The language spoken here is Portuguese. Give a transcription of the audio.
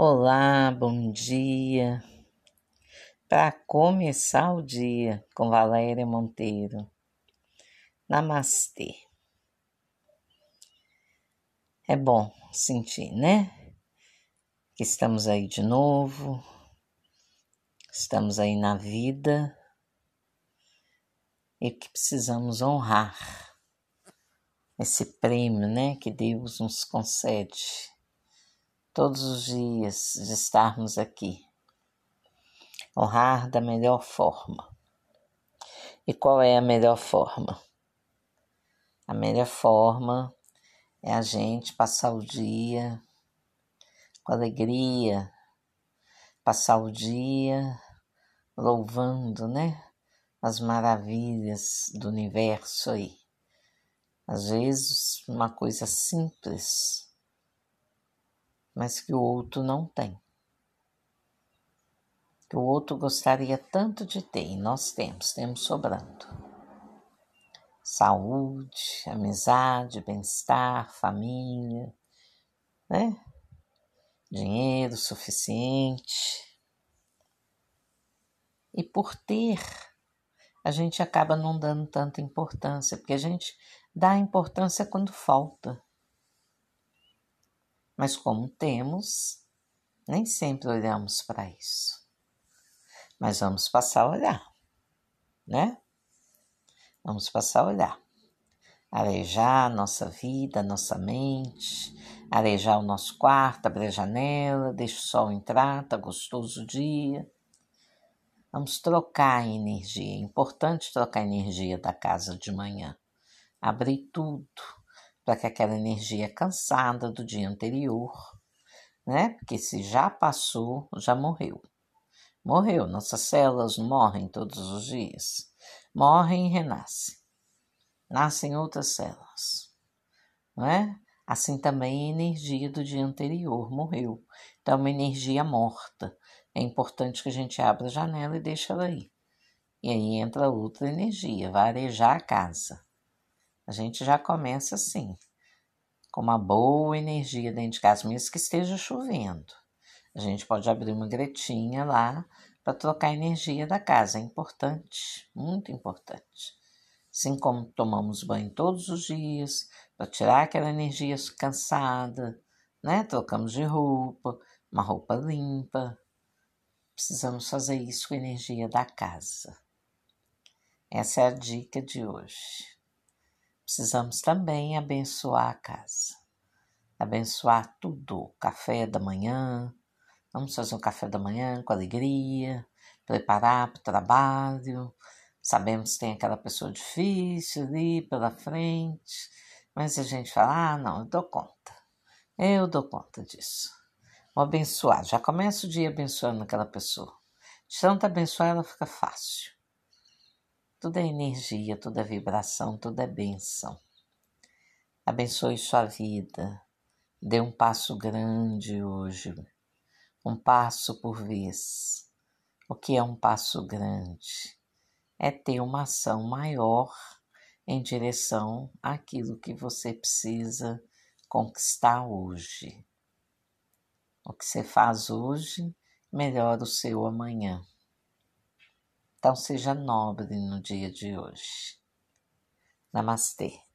Olá, bom dia. Para começar o dia com Valéria Monteiro. Namastê. É bom sentir, né? Que estamos aí de novo. Estamos aí na vida e que precisamos honrar esse prêmio, né, que Deus nos concede todos os dias de estarmos aqui. Honrar da melhor forma. E qual é a melhor forma? A melhor forma é a gente passar o dia com alegria, passar o dia louvando, né? As maravilhas do universo aí. Às vezes, uma coisa simples mas que o outro não tem. Que o outro gostaria tanto de ter e nós temos, temos sobrando. Saúde, amizade, bem-estar, família, né? Dinheiro suficiente. E por ter, a gente acaba não dando tanta importância, porque a gente dá importância quando falta. Mas como temos, nem sempre olhamos para isso. Mas vamos passar a olhar, né? Vamos passar a olhar. Arejar nossa vida, nossa mente, arejar o nosso quarto, abrir a janela, deixa o sol entrar, tá gostoso o dia. Vamos trocar a energia. É importante trocar a energia da casa de manhã. Abrir tudo para que aquela energia cansada do dia anterior, né? Porque se já passou, já morreu. Morreu. Nossas células morrem todos os dias. Morrem e renascem. Nascem outras células, não é? Assim também a energia do dia anterior morreu. Então, é uma energia morta. É importante que a gente abra a janela e deixe ela aí. E aí entra outra energia, vai arejar a casa. A gente já começa assim, com uma boa energia dentro de casa, mesmo que esteja chovendo. A gente pode abrir uma gretinha lá para trocar a energia da casa. É importante, muito importante. Assim como tomamos banho todos os dias, para tirar aquela energia cansada, né? Trocamos de roupa, uma roupa limpa. Precisamos fazer isso com a energia da casa. Essa é a dica de hoje precisamos também abençoar a casa. Abençoar tudo, café da manhã. Vamos fazer um café da manhã com alegria, preparar para o trabalho. Sabemos que tem aquela pessoa difícil ali pela frente, mas a gente fala: ah, não, eu dou conta. Eu dou conta disso. Vou abençoar. Já começa o dia abençoando aquela pessoa. De tanto abençoar, ela fica fácil. É energia, é vibração, é benção. Abençoe sua vida. Dê um passo grande hoje, um passo por vez. O que é um passo grande? É ter uma ação maior em direção àquilo que você precisa conquistar hoje. O que você faz hoje melhora o seu amanhã. Então seja nobre no dia de hoje. Namastê.